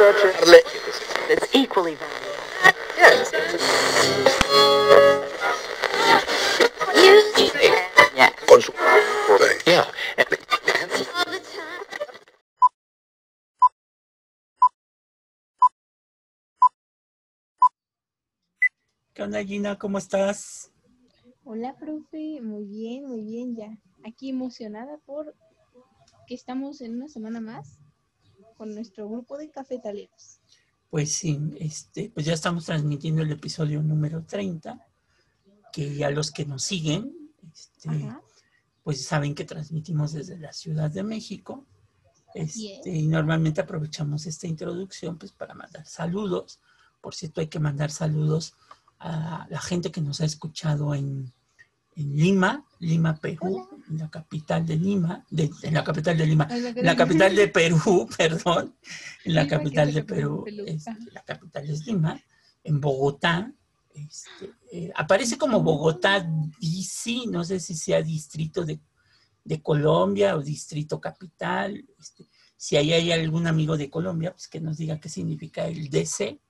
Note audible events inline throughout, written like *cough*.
that's equally. ¿Cómo estás? Hola, profe. Muy bien, muy bien ya. Aquí emocionada por que estamos en una semana más con nuestro grupo de cafetaleros. Pues sí, este, pues ya estamos transmitiendo el episodio número 30, que a los que nos siguen, este, pues saben que transmitimos desde la Ciudad de México. Este, y normalmente aprovechamos esta introducción pues para mandar saludos. Por cierto, hay que mandar saludos a la gente que nos ha escuchado en, en Lima, Lima, Perú, en la capital de Lima, de, en la capital de Lima, en la capital de Perú, *laughs* perdón, en la capital de Perú, este, la capital es Lima, en Bogotá, este, eh, aparece como Bogotá DC, no sé si sea distrito de, de Colombia o distrito capital, este, si ahí hay algún amigo de Colombia, pues que nos diga qué significa el DC,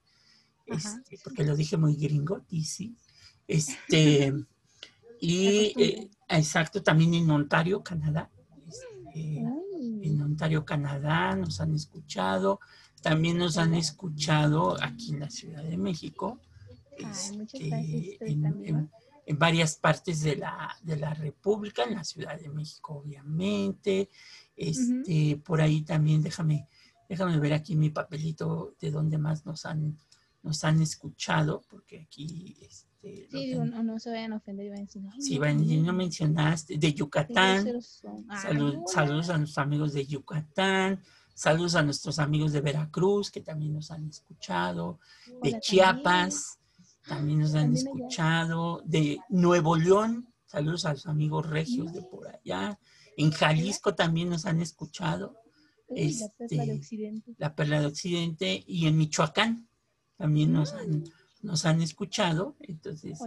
este, porque lo dije muy gringo, DC, este, y eh, exacto, también en Ontario, Canadá, este, en Ontario, Canadá, nos han escuchado. También nos han escuchado aquí en la Ciudad de México. Este, en varias partes de la, de la República, en la Ciudad de México, obviamente. Este, Por ahí también, déjame, déjame ver aquí mi papelito de dónde más nos han, nos han escuchado, porque aquí este, sí, digo, no, no se vayan a ofender y vayan a decir, ay, Sí, no, Van, no no, mencionaste, de Yucatán. Salud- hola. saludos a nuestros amigos de Yucatán, saludos a nuestros amigos de Veracruz que también nos han escuchado, de Chiapas también nos han También allá. escuchado, de Nuevo León, saludos a los amigos regios de por allá, en Jalisco también nos han escuchado, la perla de este, Occidente. la Perla de Occidente y en Michoacán también nos han, nos han escuchado, entonces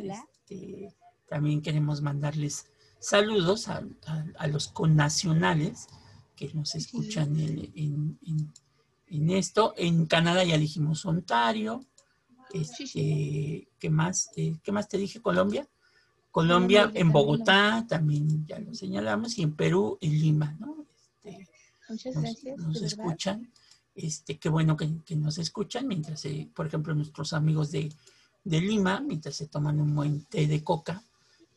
este, también queremos mandarles saludos a, a- a los connacionales que nos escuchan en, en- en- en esto. En Canadá ya dijimos Ontario. Este, ¿Qué más? Eh, ¿Qué más te dije? Colombia. Colombia, en Bogotá, también ya lo señalamos, y en Perú, en Lima, ¿no? Este, Muchas nos, gracias. nos verdad. Este, qué bueno que, que nos escuchan mientras, eh, por ejemplo, nuestros amigos de, de Lima, mientras se toman un buen té de coca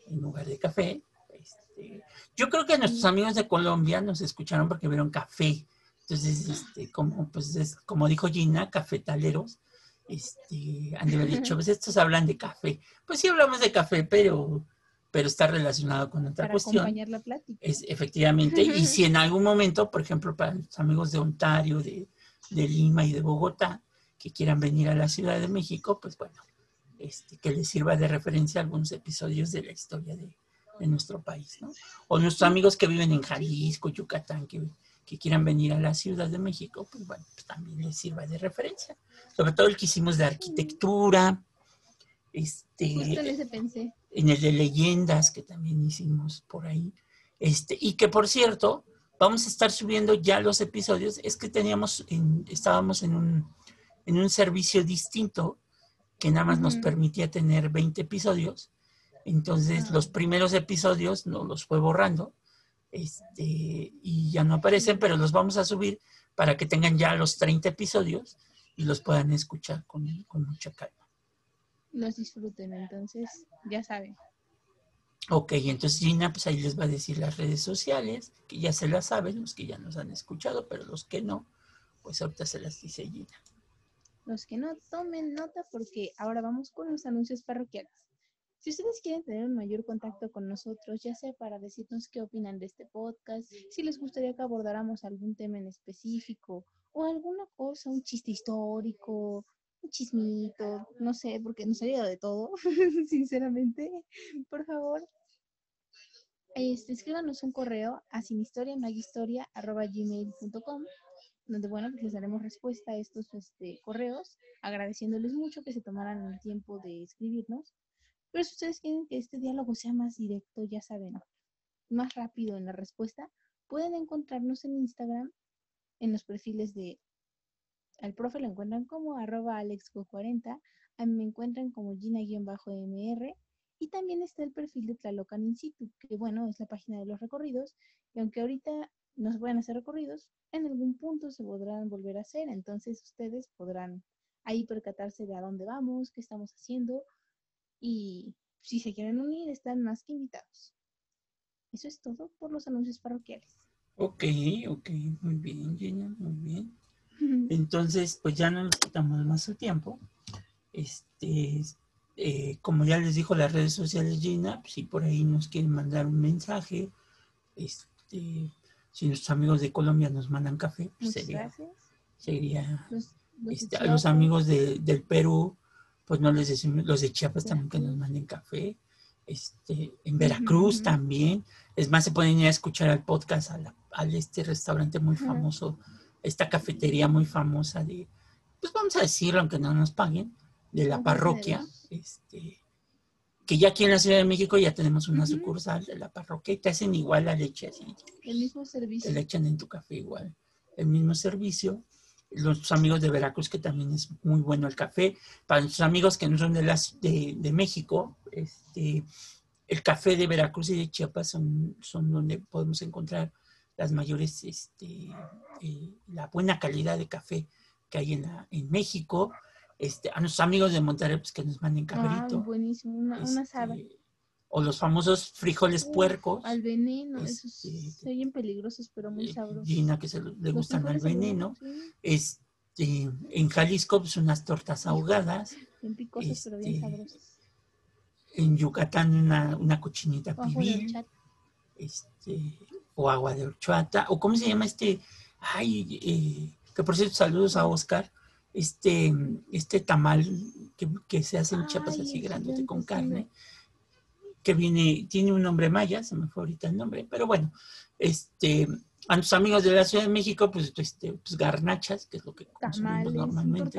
en lugar de café. Este, yo creo que nuestros amigos de Colombia nos escucharon porque vieron café. Entonces, este, como, pues es, como dijo Gina, cafetaleros, este, han de haber dicho, pues estos hablan de café. Pues sí hablamos de café, pero, pero está relacionado con otra Para cuestión. acompañar la plática. Es, efectivamente, y si en algún momento, por ejemplo, para los amigos de Ontario, de, de Lima y de Bogotá, que quieran venir a la Ciudad de México, pues bueno, este, que les sirva de referencia algunos episodios de la historia de, de nuestro país, ¿no? O nuestros amigos que viven en Jalisco, Yucatán, que, que quieran venir a la Ciudad de México, pues bueno, pues también les sirva de referencia. Sobre todo el que hicimos de arquitectura, este, Justo en ese pensé. en el de leyendas que también hicimos por ahí. Este, y que por cierto, vamos a estar subiendo ya los episodios. Es que teníamos, en- estábamos en un, en un servicio distinto que nada más nos permitía tener 20 episodios. Entonces Ah. los primeros episodios nos los fue borrando este, y ya no aparecen, pero los vamos a subir para que tengan ya los 30 episodios y los puedan escuchar con, con mucha calma. Los disfruten, entonces, ya saben. Ok, entonces Gina, pues ahí les va a decir las redes sociales, que ya se las saben, los que ya nos han escuchado, pero los que no, pues ahorita se las dice Gina. Los que no tomen nota porque ahora vamos con los anuncios parroquiales. Si ustedes quieren tener un mayor contacto con nosotros, ya sea para decirnos qué opinan de este podcast, si les gustaría que abordáramos algún tema en específico o alguna cosa, un chiste histórico, un chismito, no sé, porque nos ha llegado de todo, *laughs* sinceramente, por favor. Este, escríbanos un correo a sinhistoriamagistoria.gmail.com donde bueno, pues les daremos respuesta a estos este, correos, agradeciéndoles mucho que se tomaran el tiempo de escribirnos. Pero si ustedes quieren que este diálogo sea más directo, ya saben, más rápido en la respuesta, pueden encontrarnos en Instagram, en los perfiles de al profe lo encuentran como arroba alexgo40, a mí me encuentran como gina-mr y también está el perfil de Tlalocan In situ, que bueno, es la página de los recorridos, y aunque ahorita no se pueden hacer recorridos, en algún punto se podrán volver a hacer, entonces ustedes podrán ahí percatarse de a dónde vamos, qué estamos haciendo, y si se quieren unir, están más que invitados. Eso es todo por los anuncios parroquiales. Ok, ok, muy bien, Gina, muy bien. *laughs* Entonces, pues ya no nos quitamos más el tiempo. Este, eh, como ya les dijo las redes sociales Gina, pues, si por ahí nos quieren mandar un mensaje, este, si nuestros amigos de Colombia nos mandan café, pues sería, sería este, a los amigos de, del Perú, pues no les decimos, los de Chiapas también que nos manden café, este, en Veracruz también, es más, se pueden ir a escuchar al podcast al este restaurante muy famoso, esta cafetería muy famosa de, pues vamos a decirlo, aunque no nos paguen, de la parroquia, este, que ya aquí en la Ciudad de México ya tenemos una sucursal de la parroquia y te hacen igual la leche así. El mismo servicio. Te la echan en tu café igual. El mismo servicio. Los amigos de Veracruz, que también es muy bueno el café. Para nuestros amigos que no son de, las, de, de México, este, el café de Veracruz y de Chiapas son, son donde podemos encontrar las mayores, este, eh, la buena calidad de café que hay en, la, en México este, a nuestros amigos de Monterrey, pues que nos manden cabrito. buenísimo, una, este, O los famosos frijoles puercos. Al veneno, esos este, se oyen peligrosos, pero muy eh, sabrosos. Gina, que se le gustan al veneno. Este, en Jalisco, pues unas tortas ahogadas. Bien picosas, pero bien este, sabrosas. En Yucatán, una, una cochinita pibil. Este, o agua de horchata. O cómo se llama este. Ay, eh, que por cierto, saludos a Oscar este, este tamal que, se hace en Chiapas así grande con carne, que viene, tiene un nombre maya, se me fue ahorita el nombre, pero bueno, este, a nuestros amigos de la Ciudad de México, pues, este, pues garnachas, que es lo que consumimos normalmente.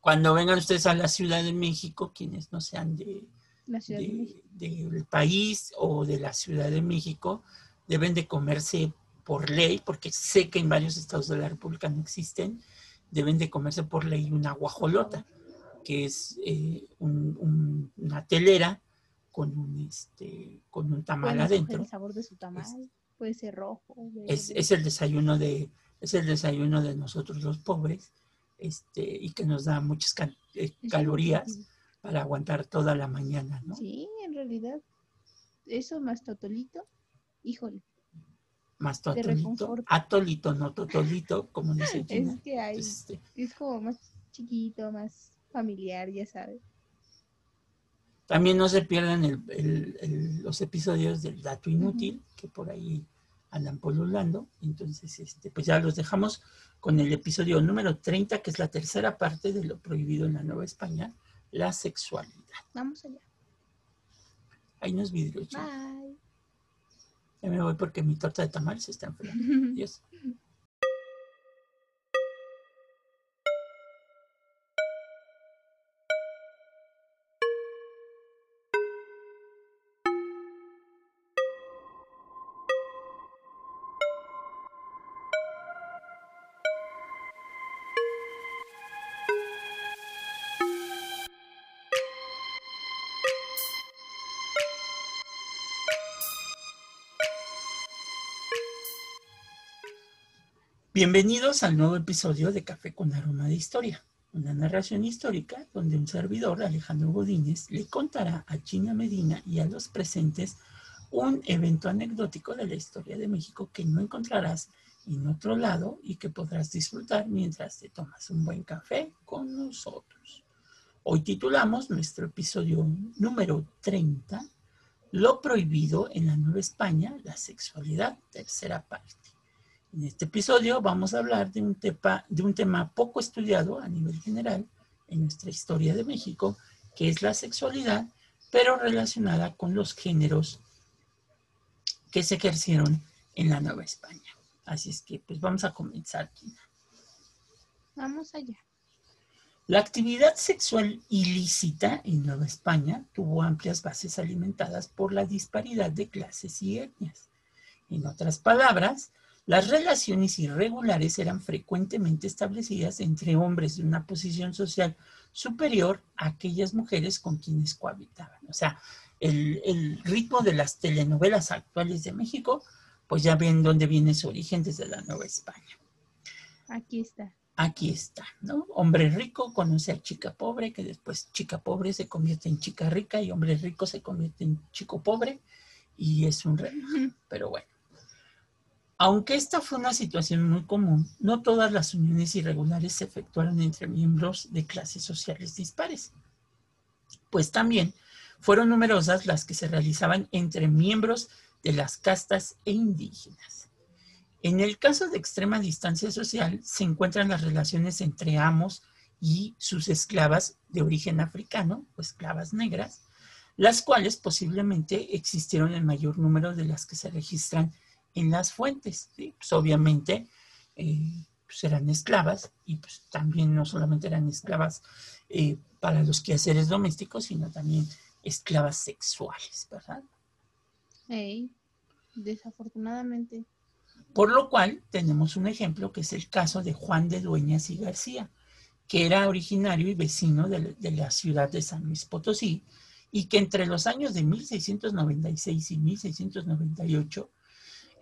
Cuando vengan ustedes a la Ciudad de México, quienes no sean de, del país o de la Ciudad de México, deben de comerse por ley, porque sé que en varios estados de la República no existen, deben de comerse por ley una guajolota, que es eh, una telera con un, este, con un tamal adentro. El sabor de su tamal puede ser rojo. Es, es, el desayuno de es el desayuno de nosotros los pobres, este, y que nos da muchas eh, calorías para aguantar toda la mañana, ¿no? Sí, en realidad, eso más totolito, híjole, más totolito, atolito, no totolito, como dice Gina. *laughs* Es que hay, este, es como más chiquito, más familiar, ya sabes. También no se pierdan el, los episodios del dato inútil, que por ahí andan polulando. Entonces, este, pues ya los dejamos con el episodio número 30, que es la tercera parte de lo prohibido en la Nueva España, la sexualidad. Vamos allá. Hay unos vidrios. Bye. Ya me voy porque mi torta de tamal se está enfriando. Adiós. Bienvenidos al nuevo episodio de Café con Aroma de Historia, una narración histórica donde un servidor, Alejandro Godínez, le contará a China Medina y a los presentes un evento anecdótico de la historia de México que no encontrarás en otro lado y que podrás disfrutar mientras te tomas un buen café con nosotros. Hoy titulamos nuestro episodio número 30, Lo prohibido en la Nueva España, la sexualidad, tercera parte. En este episodio vamos a hablar de un, de un tema poco estudiado a nivel general en nuestra historia de México, que es la sexualidad, pero relacionada con los géneros que se ejercieron en la Nueva España. Así es que pues vamos a comenzar, Vamos allá. La actividad sexual ilícita en Nueva España tuvo amplias bases alimentadas por la disparidad de clases y etnias. En otras palabras, Las relaciones irregulares eran frecuentemente establecidas entre hombres de una posición social superior a aquellas mujeres con quienes cohabitaban. O sea, el, el ritmo de las telenovelas actuales de México, pues ya ven dónde viene su origen desde la Nueva España. Aquí está. Aquí está, ¿no? Hombre rico conoce a chica pobre, que después chica pobre se convierte en chica rica y hombre rico se convierte en chico pobre y es un relajo. Pero bueno. Aunque esta fue una situación muy común, no todas las uniones irregulares se efectuaron entre miembros de clases sociales dispares, pues también fueron numerosas las que se realizaban entre miembros de las castas e indígenas. En el caso de extrema distancia social se encuentran las relaciones entre amos y sus esclavas de origen africano o esclavas negras, las cuales posiblemente existieron en mayor número de las que se registran en las fuentes. ¿sí? Pues obviamente eh, pues eran esclavas y pues también no solamente eran esclavas eh, para los quehaceres domésticos, sino también esclavas sexuales, ¿verdad? Ey, desafortunadamente. Por lo cual tenemos un ejemplo que es el caso de Juan de Dueñas y García, que era originario y vecino de, de la ciudad de San Luis Potosí y que entre los años de 1696 y 1698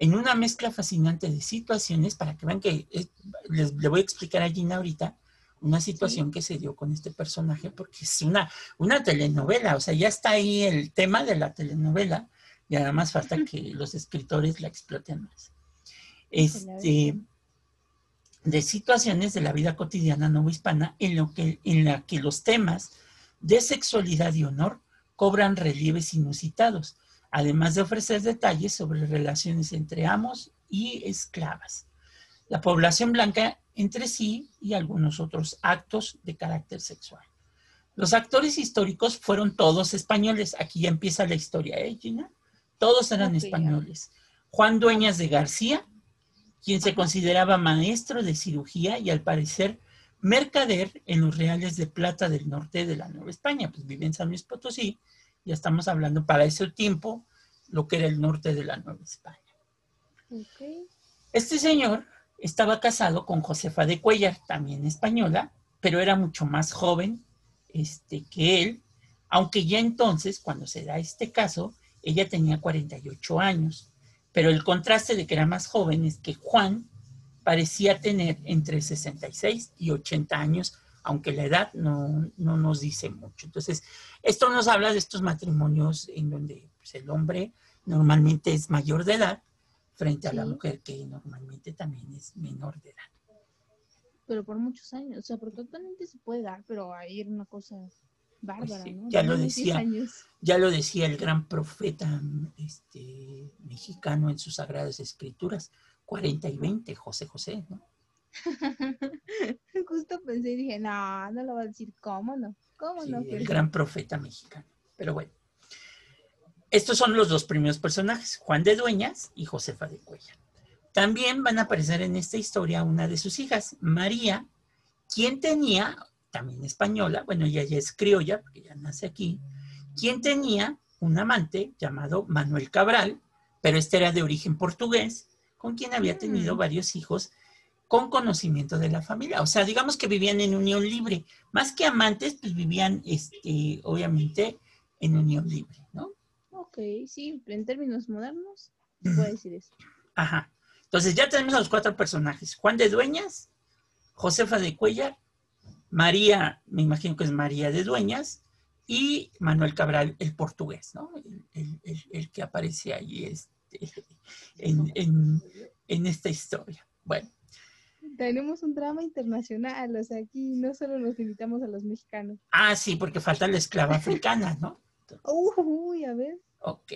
en una mezcla fascinante de situaciones, para que vean que eh, les, le voy a explicar a Gina ahorita una situación que se dio con este personaje, porque es una, una telenovela, o sea, ya está ahí el tema de la telenovela, y nada más falta que los escritores la exploten más. Este, de situaciones de la vida cotidiana novohispana en, lo que, en la que los temas de sexualidad y honor cobran relieves inusitados, además de ofrecer detalles sobre relaciones entre amos y esclavas, la población blanca entre sí y algunos otros actos de carácter sexual. Los actores históricos fueron todos españoles. Aquí ya empieza la historia, ¿eh, Gina? Todos eran españoles. Juan Dueñas de García, quien se consideraba maestro de cirugía y al parecer mercader en los reales de plata del norte de la Nueva España, pues vive en San Luis Potosí, ya estamos hablando para ese tiempo lo que era el norte de la Nueva España. Este señor estaba casado con Josefa de Cuellar, también española, pero era mucho más joven este, que él, aunque ya entonces, cuando se da este caso, ella tenía 48 años. Pero el contraste de que era más joven es que Juan parecía tener entre 66 y 80 años, aunque la edad no, no nos dice mucho. Entonces, esto nos habla de estos matrimonios en donde pues, el hombre normalmente es mayor de edad frente a la mujer que normalmente también es menor de edad. Pero por muchos años. O sea, porque actualmente se puede dar, pero ahí era una cosa bárbara, sí, ¿no? ya lo unos 10 decía. Ya lo decía el gran profeta este, mexicano en sus sagradas escrituras, 40 y 20, José José, ¿no? *laughs* Justo pensé y dije, no, no lo va a decir. ¿Cómo no? ¿Cómo Sí, no? el gran profeta mexicano. Pero bueno, estos son los dos primeros personajes, Juan de Dueñas y Josefa de Cuellar. También van a aparecer en esta historia una de sus hijas, María, quien tenía, también española, bueno, ella ya es criolla, porque ya nace aquí, quien tenía un amante llamado Manuel Cabral, pero este era de origen portugués, con quien había tenido Mm. varios hijos con conocimiento de la familia. O sea, digamos que vivían en unión libre. Más que amantes, pues vivían, este, obviamente, en unión libre, ¿no? Ok, sí, en términos modernos, se puede decir eso. Ajá. Entonces ya tenemos a los cuatro personajes. Juan de Dueñas, Josefa de Cuellar, María, me imagino que es María de Dueñas, y Manuel Cabral, el portugués, ¿no? El, el- el- el que aparece ahí este, en, en- en esta historia. Bueno, Tenemos un drama internacional, o sea, aquí no solo nos limitamos a los mexicanos. ah, sí, porque falta la esclava africana, ¿no? Uy, a ver. Ok.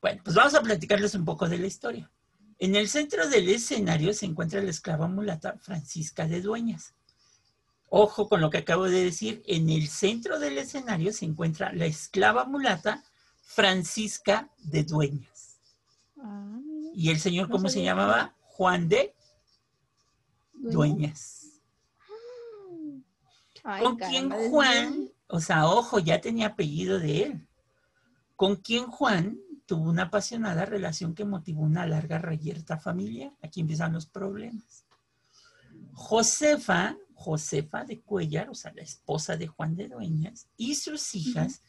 Bueno, pues vamos a platicarles un poco de la historia. En el centro del escenario se encuentra la esclava mulata Francisca de Dueñas. Ojo con lo que acabo de decir. En el centro del escenario se encuentra la esclava mulata Francisca de Dueñas. Ah. ¿Y el señor No cómo se llamaba? Juan de Dueñas. Ay, ¿Con desde Juan? O sea, ojo, ya tenía apellido de él. ¿Con quién Juan tuvo una apasionada relación que motivó una larga reyerta familiar. Aquí empiezan los problemas. Josefa, Josefa de Cuellar, o sea, la esposa de Juan de Dueñas, y sus hijas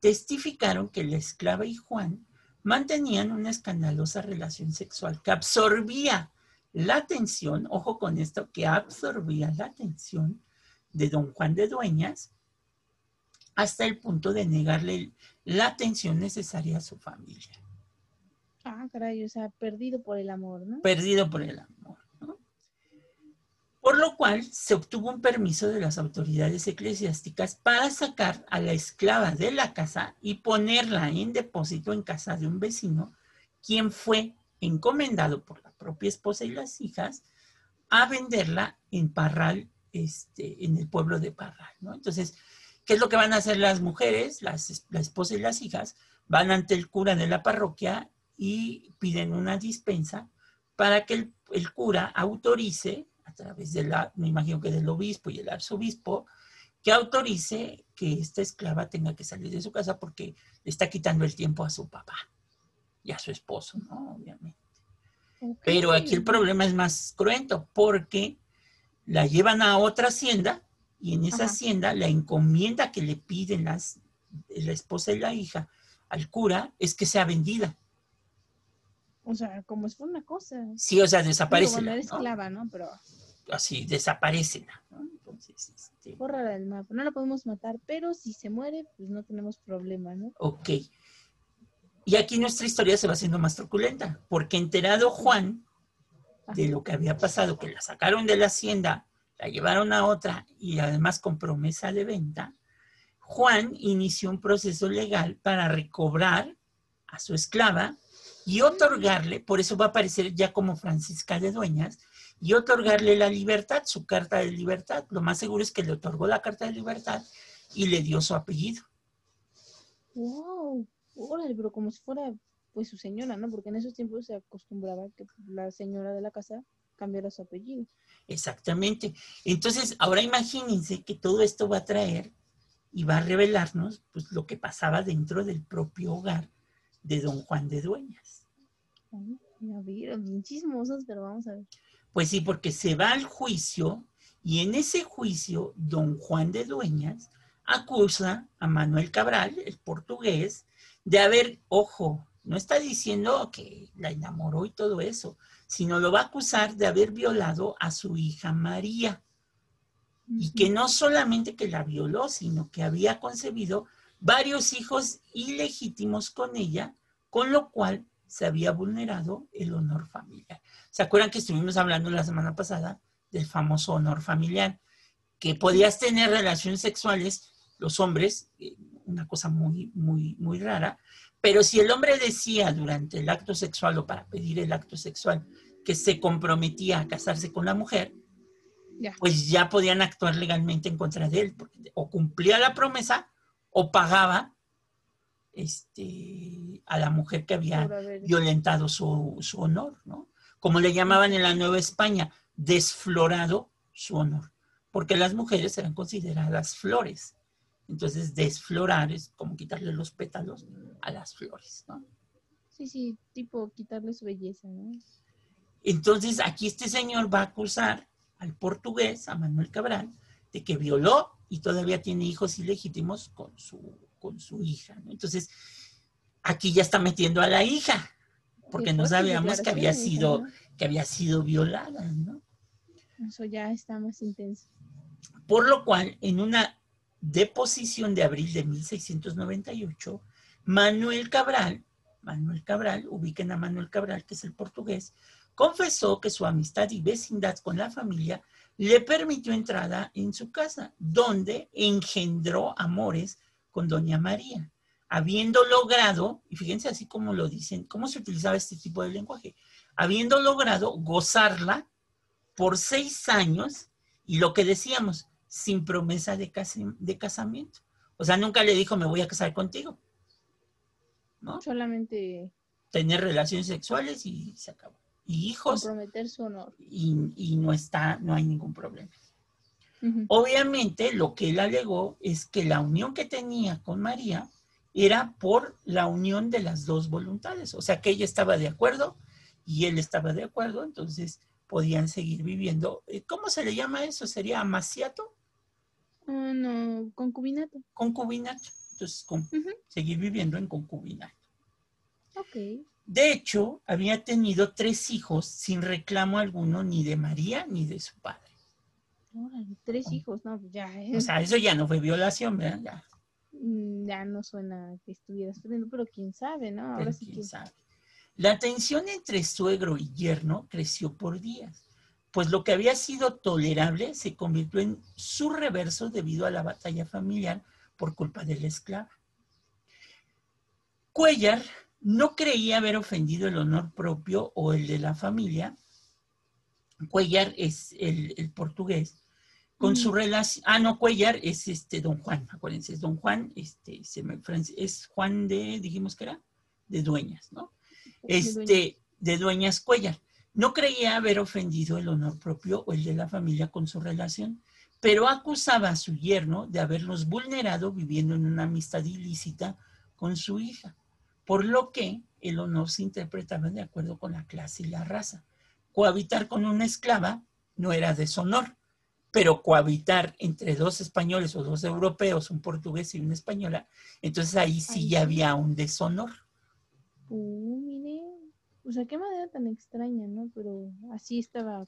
testificaron que la esclava y Juan mantenían una escandalosa relación sexual que absorbía la atención, ojo con esto, que absorbía la atención de don Juan de Dueñas hasta el punto de negarle la atención necesaria a su familia. Ah, caray, o sea, perdido por el amor, ¿no? Perdido por el amor, ¿no? Por lo cual se obtuvo un permiso de las autoridades eclesiásticas para sacar a la esclava de la casa y ponerla en depósito en casa de un vecino, quien fue encomendado por la propia esposa y las hijas a venderla en Parral, este, en el pueblo de Parral, ¿no? Entonces, ¿qué es lo que van a hacer las mujeres, las, la esposa y las hijas? Van ante el cura de la parroquia y piden una dispensa para que el, el cura autorice, a través de la, me imagino que del obispo y el arzobispo, que autorice que esta esclava tenga que salir de su casa porque le está quitando el tiempo a su papá y a su esposo, ¿no? Obviamente. Pero aquí el problema es más cruento porque la llevan a otra hacienda y en esa Ajá. hacienda la encomienda que le piden las, la esposa y la hija al cura es que sea vendida. O sea, como fuera una cosa. Sí, o sea, desaparece. bueno, era esclava, ¿no? Pero Así, desaparece. ¿no? Entonces, este, borra del mapa. No la podemos matar, pero si se muere, pues no tenemos problema, ¿no? ok. Y aquí nuestra historia se va haciendo más truculenta, porque enterado Juan de lo que había pasado, que la sacaron de la hacienda, la llevaron a otra y además con promesa de venta, Juan inició un proceso legal para recobrar a su esclava y otorgarle, por eso va a aparecer ya como Francisca de Dueñas, y otorgarle la libertad, su carta de libertad. Lo más seguro es que le otorgó la carta de libertad y le dio su apellido. Wow, órale, pero como si fuera pues su señora, ¿no? Porque en esos tiempos se acostumbraba que la señora de la casa cambiara su apellido. Exactamente. Entonces, ahora imagínense que todo esto va a traer y va a revelarnos pues, lo que pasaba dentro del propio hogar de don Juan de Dueñas. Ay, A ver, bien chismosos, pero vamos a ver. Pues sí, porque se va al juicio y en ese juicio don Juan de Dueñas acusa a Manuel Cabral, el portugués, de haber, ojo, no está diciendo que la enamoró y todo eso, sino lo va a acusar de haber violado a su hija María. y que no solamente que la violó, sino que había concebido varios hijos ilegítimos con ella, con lo cual se había vulnerado el honor familiar. ¿Se acuerdan que estuvimos hablando la semana pasada del famoso honor familiar? Que podías tener relaciones sexuales, los hombres, eh, una cosa muy, muy, muy rara, pero si el hombre decía durante el acto sexual o para pedir el acto sexual que se comprometía a casarse con la mujer, pues ya podían actuar legalmente en contra de él, porque o cumplía la promesa o pagaba este, a la mujer que había violentado su, su honor, ¿no? Como le llamaban en la Nueva España, desflorado su honor, porque las mujeres eran consideradas flores. Entonces, desflorar es como quitarle los pétalos a las flores, ¿no? Sí, sí, tipo quitarle su belleza, ¿no? Entonces, aquí este señor va a acusar al portugués, a Manuel Cabral, de que violó y todavía tiene hijos ilegítimos con su, con su hija. ¿no? Entonces, aquí ya está metiendo a la hija, porque no fuertes sabíamos que había sido, ¿no? que había sido violada, ¿no? Eso ya está más intenso. Por lo cual, en una deposición de abril de 1698, Manuel Cabral, Manuel Cabral, ubiquen a Manuel Cabral, que es el portugués, confesó que su amistad y vecindad con la familia le permitió entrada en su casa, donde engendró amores con doña María, habiendo logrado, y fíjense así como lo dicen, cómo se utilizaba este tipo de lenguaje, habiendo logrado gozarla por seis años y lo que decíamos, sin promesa de, casi- de casamiento. O sea, nunca le dijo, me voy a casar contigo. ¿No? Solamente Tener relaciones sexuales y se acabó. Y hijos comprometer su honor. y, y no está, no hay ningún problema. Obviamente, lo que él alegó es que la unión que tenía con María era por la unión de las dos voluntades. O sea, que ella estaba de acuerdo y él estaba de acuerdo, entonces podían seguir viviendo. Eh, ¿Cómo se le llama eso? ¿Sería amaciato? Ah, no, concubinato. Concubinato. Entonces, con- seguir viviendo en concubinato. Ok. De hecho, había tenido tres hijos sin reclamo alguno ni de María ni de su padre. Órale, tres hijos, no, ya, eh, O sea, eso ya no fue violación, ¿verdad? Ya, mm, ya no suena que estuvieras perdiendo, pero quién sabe, ¿no? Ahora pero sí quién que. sabe. La tensión entre suegro y yerno creció por días, pues lo que había sido tolerable se convirtió en su reverso debido a la batalla familiar por culpa de la esclava. Cuellar no creía haber ofendido el honor propio o el de la familia. Cuellar es el, el portugués. Con su relación, ah, no, Cuellar es este don Juan, acuérdense, es don Juan, este, se me- es Juan de, dijimos que era, de Dueñas, ¿no? este, de Dueñas Cuellar. No creía haber ofendido el honor propio o el de la familia con su relación, pero acusaba a su yerno de haberlos vulnerado viviendo en una amistad ilícita con su hija, por lo que el honor se interpretaba de acuerdo con la clase y la raza. Cohabitar con una esclava no era deshonor, pero cohabitar entre dos españoles o dos europeos, un portugués y una española, entonces ahí sí ya había un deshonor. Uh. O sea, qué manera tan extraña, ¿no? Pero así estaba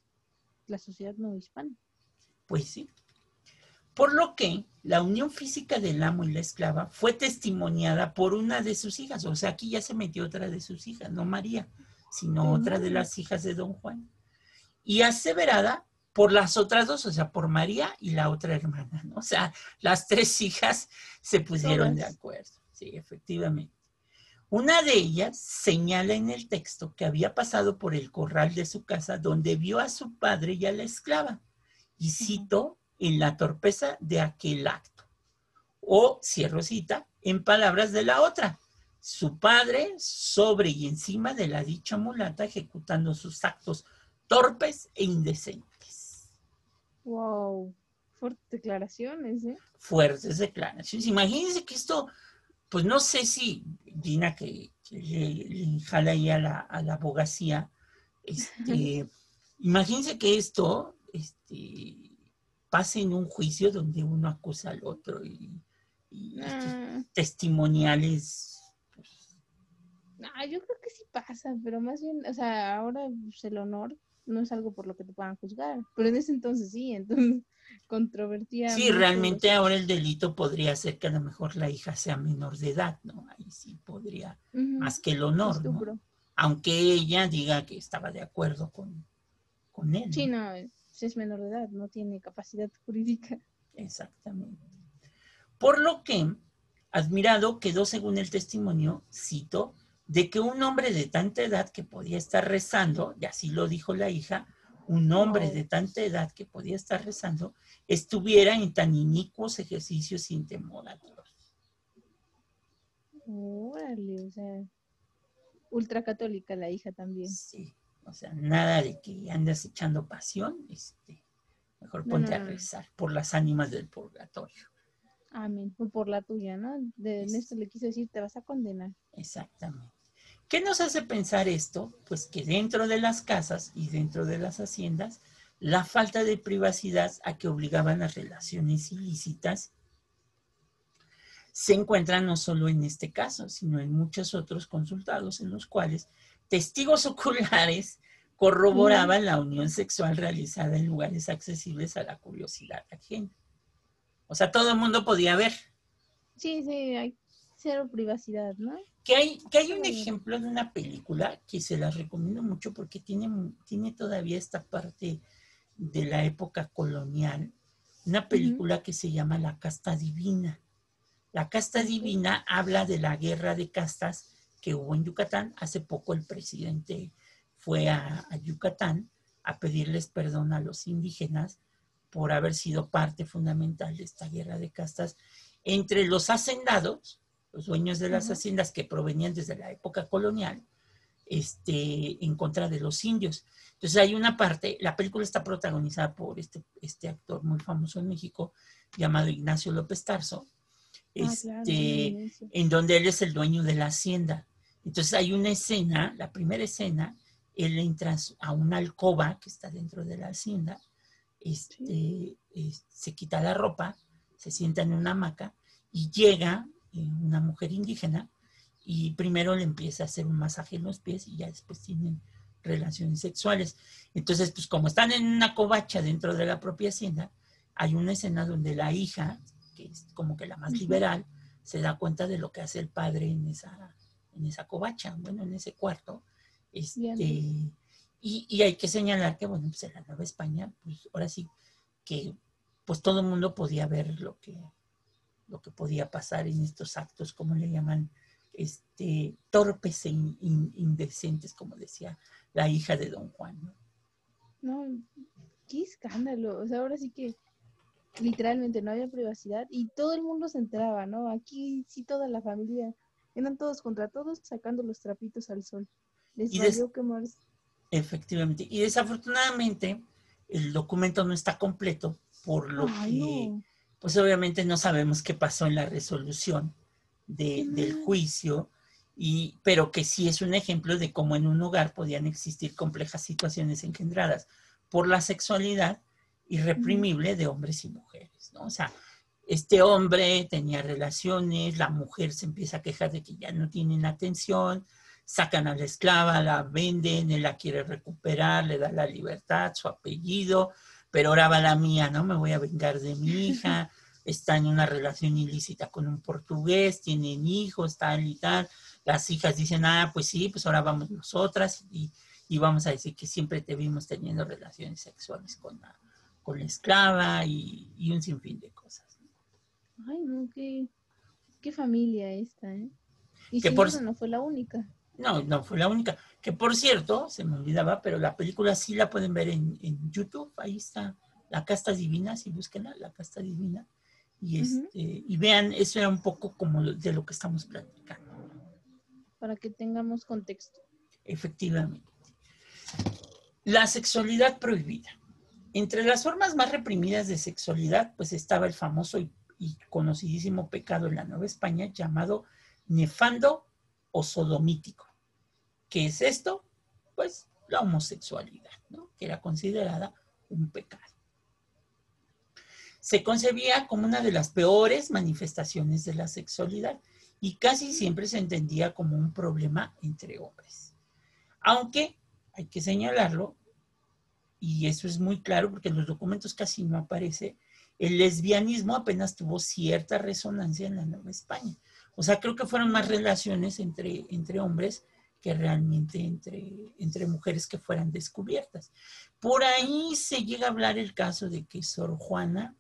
la sociedad no hispana. Pues sí. Por lo que la unión física del amo y la esclava fue testimoniada por una de sus hijas. O sea, aquí ya se metió otra de sus hijas, no María, sino otra de las hijas de don Juan. Y aseverada por las otras dos, o sea, por María y la otra hermana, ¿no? O sea, las tres hijas se pusieron de acuerdo. Sí, efectivamente. Una de ellas señala en el texto que había pasado por el corral de su casa donde vio a su padre y a la esclava. Y cito en la torpeza de aquel acto. O, cierro cita, en palabras de la otra. Su padre sobre y encima de la dicha mulata ejecutando sus actos torpes e indecentes. Wow. Fuertes declaraciones, ¿eh? Fuertes declaraciones. Imagínense que esto, pues no sé si Gina que, que le, le jala ahí a la, a la abogacía, este, imagínense que esto este, pase en un juicio donde uno acusa al otro y, Ah, testimoniales. pues, ah, yo creo que sí pasa, pero más bien, o sea, ahora pues, el honor no es algo por lo que te puedan juzgar, pero en ese entonces sí, entonces controvertía. Sí, realmente ahora el delito podría ser que a lo mejor la hija sea menor de edad, ¿no? Ahí sí podría, más que el honor, ¿no? Aunque ella diga que estaba de acuerdo con, con él. Sí, ¿no? no, es es menor de edad, no tiene capacidad jurídica. Exactamente. Por lo que, admirado quedó según el testimonio, cito, de que un hombre de tanta edad que podía estar rezando, y así lo dijo la hija, un hombre de tanta edad que podía estar rezando, estuviera en tan inicuos ejercicios sin temor a Dios. Órale, o sea, ultracatólica la hija también. Sí, o sea, nada de que andas echando pasión, este, mejor No, ponte no, a rezar por las ánimas del purgatorio. Amén. O por la tuya, ¿no? De Es- Ernesto le quiso decir, te vas a condenar. Exactamente. ¿Qué nos hace pensar esto? Pues que dentro de las casas y dentro de las haciendas, la falta de privacidad a que obligaban las relaciones ilícitas se encuentra no solo en este caso, sino en muchos otros consultados en los cuales testigos *laughs* oculares corroboraban la unión sexual realizada en lugares accesibles a la curiosidad ajena. O sea, todo el mundo podía ver. Sí, sí, hay cero privacidad, ¿no? Que hay, que hay un ejemplo de una película que se la recomiendo mucho porque tiene, tiene todavía esta parte de la época colonial. Una película que se llama La Casta Divina. La Casta. Divina habla de la guerra de castas que hubo en Yucatán. Hace poco el presidente fue a, a Yucatán a pedirles perdón a los indígenas por haber sido parte fundamental de esta guerra de castas entre los hacendados, los dueños de las Ajá. haciendas que provenían desde la época colonial, este, en contra de los indios. Entonces hay una parte, la película está protagonizada por este, este actor muy famoso en México llamado Ignacio López Tarso, Ah, claro, este, sí, inicio. en donde él es el dueño de la hacienda. Entonces hay una escena, la primera escena, él entra a una alcoba que está dentro de la hacienda, este, eh, se quita la ropa, se sienta en una hamaca y llega una mujer indígena y primero le empieza a hacer un masaje en los pies y ya después tienen relaciones sexuales. Entonces, pues como están en una covacha dentro de la propia hacienda, hay una escena donde la hija, que es como que la más liberal, se da cuenta de lo que hace el padre en esa, en esa covacha, bueno, en ese cuarto. Este, y, y hay que señalar que, bueno, pues en la Nueva España, pues ahora sí que pues todo el mundo podía ver lo que, lo que podía pasar en estos actos, como le llaman, este, torpes e in- in- indecentes, como decía la hija de Don Juan. ¿no? No, qué escándalo. O sea, ahora sí que literalmente no había privacidad y todo el mundo se enteraba, ¿no? Aquí sí toda la familia, eran todos contra todos sacando los trapitos al sol. Les valió quemarse. Efectivamente. Y desafortunadamente el documento no está completo, por lo Ay, que, no. Pues obviamente no sabemos qué pasó en la resolución de- del juicio, y, pero que sí es un ejemplo de cómo en un hogar podían existir complejas situaciones engendradas por la sexualidad irreprimible de hombres y mujeres, ¿no? O sea, este hombre tenía relaciones, la mujer se empieza a quejar de que ya no tienen atención, sacan a la esclava, la venden, él la quiere recuperar, le da la libertad, su apellido, pero ahora va la mía, ¿no? Me voy a vengar de mi hija, *laughs* está en una relación ilícita con un portugués, tienen hijos, tal y tal. Las hijas dicen, ah, pues sí, pues ahora vamos nosotras y, y vamos a decir que siempre te vimos teniendo relaciones sexuales con la, con la esclava y, y un sinfín de cosas. ¿no? Ay, no, qué, qué familia esta, ¿eh? Y Que sin por- no fue la única. No, no fue la única. Que por cierto, se me olvidaba, pero la película sí la pueden ver en, en YouTube. Ahí está, La Casta Divina, si búsquenla, La Casta Divina. Y, este, y vean, eso era un poco como de lo que estamos platicando. para que tengamos contexto. Efectivamente. La sexualidad prohibida. Entre las formas más reprimidas de sexualidad, pues estaba el famoso y, y conocidísimo pecado en la Nueva España llamado nefando o sodomítico. ¿Qué es esto? Pues la homosexualidad, que era considerada un pecado. Se concebía como una de las peores manifestaciones de la sexualidad y casi siempre se entendía como un problema entre hombres. Aunque hay que señalarlo, y eso es muy claro porque en los documentos casi no aparece, el lesbianismo apenas tuvo cierta resonancia en la Nueva España. O sea, creo que fueron más relaciones entre, entre hombres que realmente entre, entre mujeres que fueran descubiertas. Por ahí se llega a hablar el caso de que Sor Juana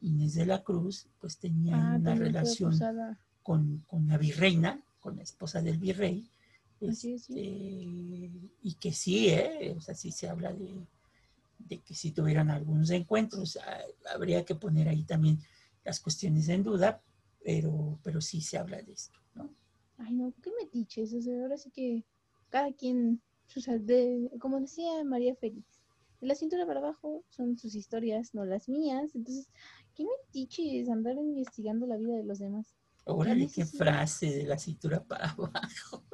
Inés de la Cruz, pues tenía Ah, una relación con, con la virreina, con la esposa del virrey, Así sí. este, y que sí, ¿eh? o sea, sí se habla de, de que si tuvieran algunos encuentros, ah, habría que poner ahí también las cuestiones en duda, pero, pero sí se habla de esto. Ay, no, qué metiches. O sea, ahora sí que cada quien, o sea, de, como decía María Félix, de la cintura para abajo son sus historias, no las mías. Entonces, qué metiches andar investigando la vida de los demás. Órale, qué sí. frase de la cintura para abajo.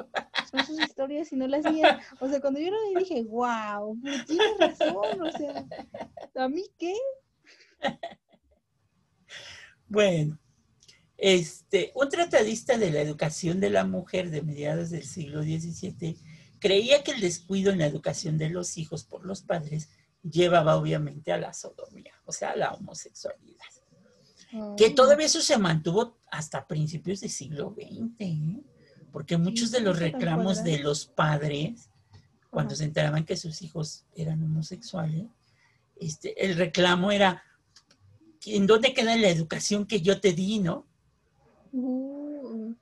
Son sus historias y no las mías. O sea, cuando yo lo vi dije, wow, pero tiene razón. O sea, ¿a mí qué? *laughs* Bueno, este, un tratadista de la educación de la mujer de mediados del siglo XVII creía que el descuido en la educación de los hijos por los padres llevaba obviamente a la sodomía, o sea, a la homosexualidad. Que Ay, todavía eso se mantuvo hasta principios del siglo XX, ¿eh? porque muchos de los reclamos de los padres, cuando se enteraban que sus hijos eran homosexuales, este, el reclamo era, ¿en dónde queda la educación que yo te di, no? Uh,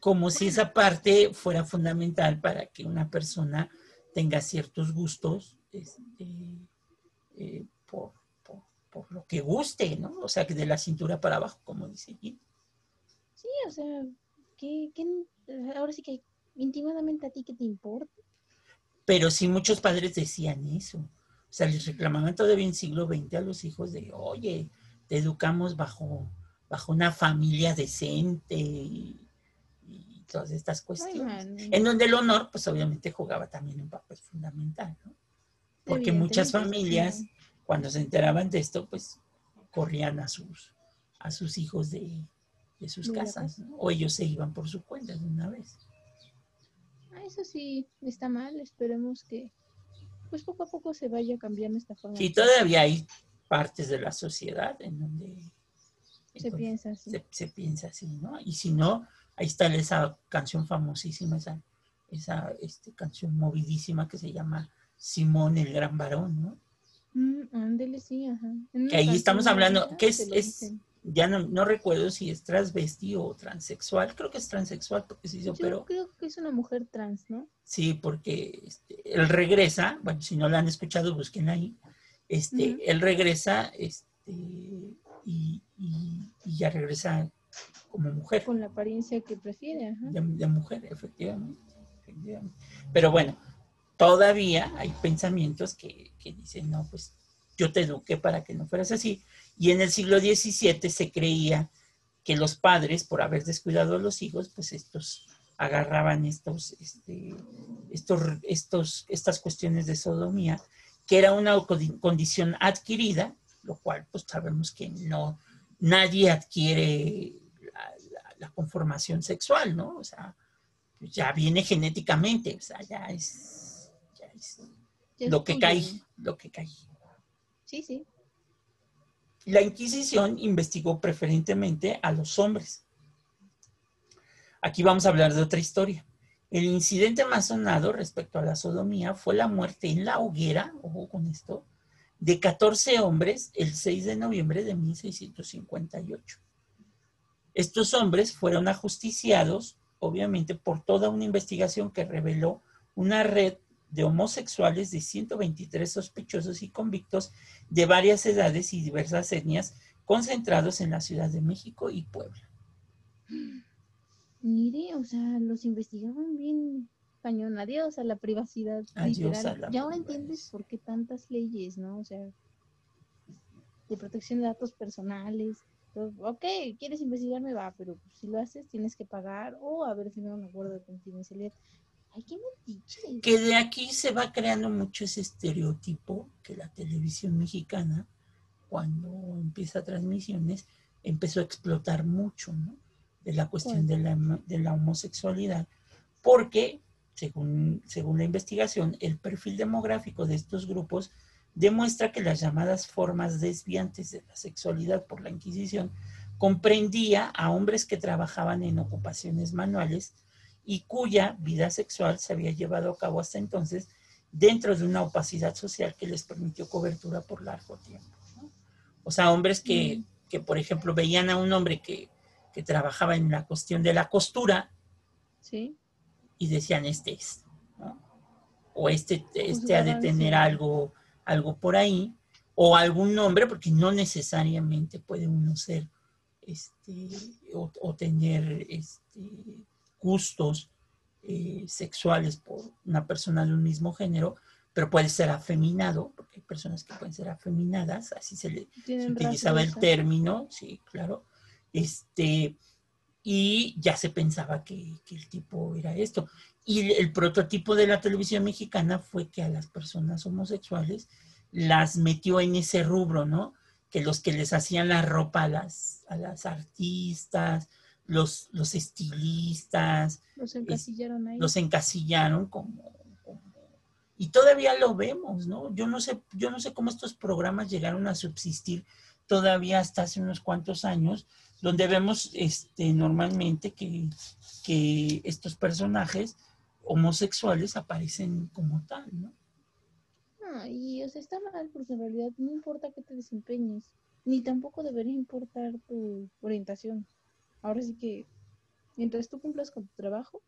como si esa parte fuera fundamental para que una persona tenga ciertos gustos este, eh, por, por- por lo que guste, ¿no? O sea, que de la cintura para abajo, como dice Jim. sí, o sea, ¿qué, qué, ahora sí que intimadamente a ti qué te importa? Pero sí muchos padres decían eso. O sea, les reclamaban todavía en siglo XX a los hijos de, oye, te educamos bajo, bajo una familia decente y, y todas estas cuestiones. En donde el honor, pues obviamente jugaba también un papel fundamental, ¿no? Porque muchas familias, sí. cuando se enteraban de esto, pues corrían a sus, a sus hijos de, de sus casas, ¿no? o ellos se iban por su cuenta de una vez. Ah, eso sí, está mal. Esperemos que pues poco a poco se vaya cambiando esta forma. Sí, todavía hay partes de la sociedad en donde Se entonces, piensa así. se- se piensa así, ¿no? Y si no, ahí está esa canción famosísima, esa, esa este, canción movidísima que se llama Simón el Gran Varón, ¿no? Mm, ándele, sí, ajá. Que ahí estamos hablando, que es- es-. Ya no, no recuerdo si es transvesti o transexual, creo que es transexual porque sí se Yo operó. creo que es una mujer trans, ¿no? Sí, porque este, él regresa, bueno, si no la han escuchado, busquen ahí. Este. Él regresa este, y, y- y ya regresa como mujer, Con la apariencia que prefiere, ajá. de, de mujer, efectivamente, efectivamente. Pero bueno, todavía hay pensamientos que, que dicen, no, pues yo te eduqué para que no fueras así. Y en el siglo XVII se creía que los padres, por haber descuidado a los hijos, pues estos agarraban estos, este, estos, estos, estas cuestiones de sodomía, que era una condi- condición adquirida, lo cual pues sabemos que no, nadie adquiere la, la- la conformación sexual, ¿no? O sea, ya viene genéticamente, o sea, ya es, ya es Ya es lo que tuyo, cae, ¿no? lo que cae. Sí, sí. La Inquisición investigó preferentemente a los hombres. Aquí vamos a hablar de otra historia. El incidente más sonado respecto a la sodomía fue la muerte en la hoguera, ojo con esto, de 14 hombres el 6 de noviembre de 1658. Estos hombres fueron ajusticiados, obviamente, por toda una investigación que reveló una red de homosexuales de 123 sospechosos y convictos de varias edades y diversas etnias concentrados en la Ciudad de México y Puebla. Mire, o sea, los investigaban bien cañón. Adiós a la privacidad. Adiós literal. a la ya ahora entiendes por qué tantas leyes, ¿no? O sea, de protección de datos personales. Ok, quieres investigarme, va, pero si lo haces tienes que pagar o haber firmado un acuerdo de confidencialidad. Ay, qué. Que de aquí se va creando mucho ese estereotipo que la televisión mexicana, cuando empieza transmisiones, empezó a explotar mucho, ¿no? De la cuestión de la, de la homosexualidad, porque, según, según la investigación, el perfil demográfico de estos grupos demuestra que las llamadas formas desviantes de la sexualidad por la Inquisición comprendía a hombres que trabajaban en ocupaciones manuales y cuya vida sexual se había llevado a cabo hasta entonces dentro de una opacidad social que les permitió cobertura por largo tiempo. ¿no? O sea, hombres que, que, por ejemplo, veían a un hombre que, que trabajaba en la cuestión de la costura Sí. Y decían, este es, ¿no? O este, este ha de tener algo, algo por ahí, o algún nombre, porque no necesariamente puede uno ser, este, o, o tener este, gustos eh, sexuales por una persona de un mismo género, pero puede ser afeminado, porque hay personas que pueden ser afeminadas, así se le, se utilizaba el término, sí, claro, este, y ya se pensaba que, que el tipo era esto. Y el, prototipo de la televisión mexicana fue que a las personas homosexuales las metió en ese rubro, ¿no? Que los que les hacían la ropa a las, a las artistas, los, los estilistas, Los encasillaron ahí. los encasillaron como, como- y todavía lo vemos, ¿no? Yo no sé, yo no sé cómo estos programas llegaron a subsistir todavía hasta hace unos cuantos años, donde vemos este normalmente que, que estos personajes homosexuales aparecen como tal, ¿no? No, y o sea, está mal porque en realidad no importa que te desempeñes, ni tampoco debería importar tu orientación. Ahora sí que, mientras tú cumplas con tu trabajo,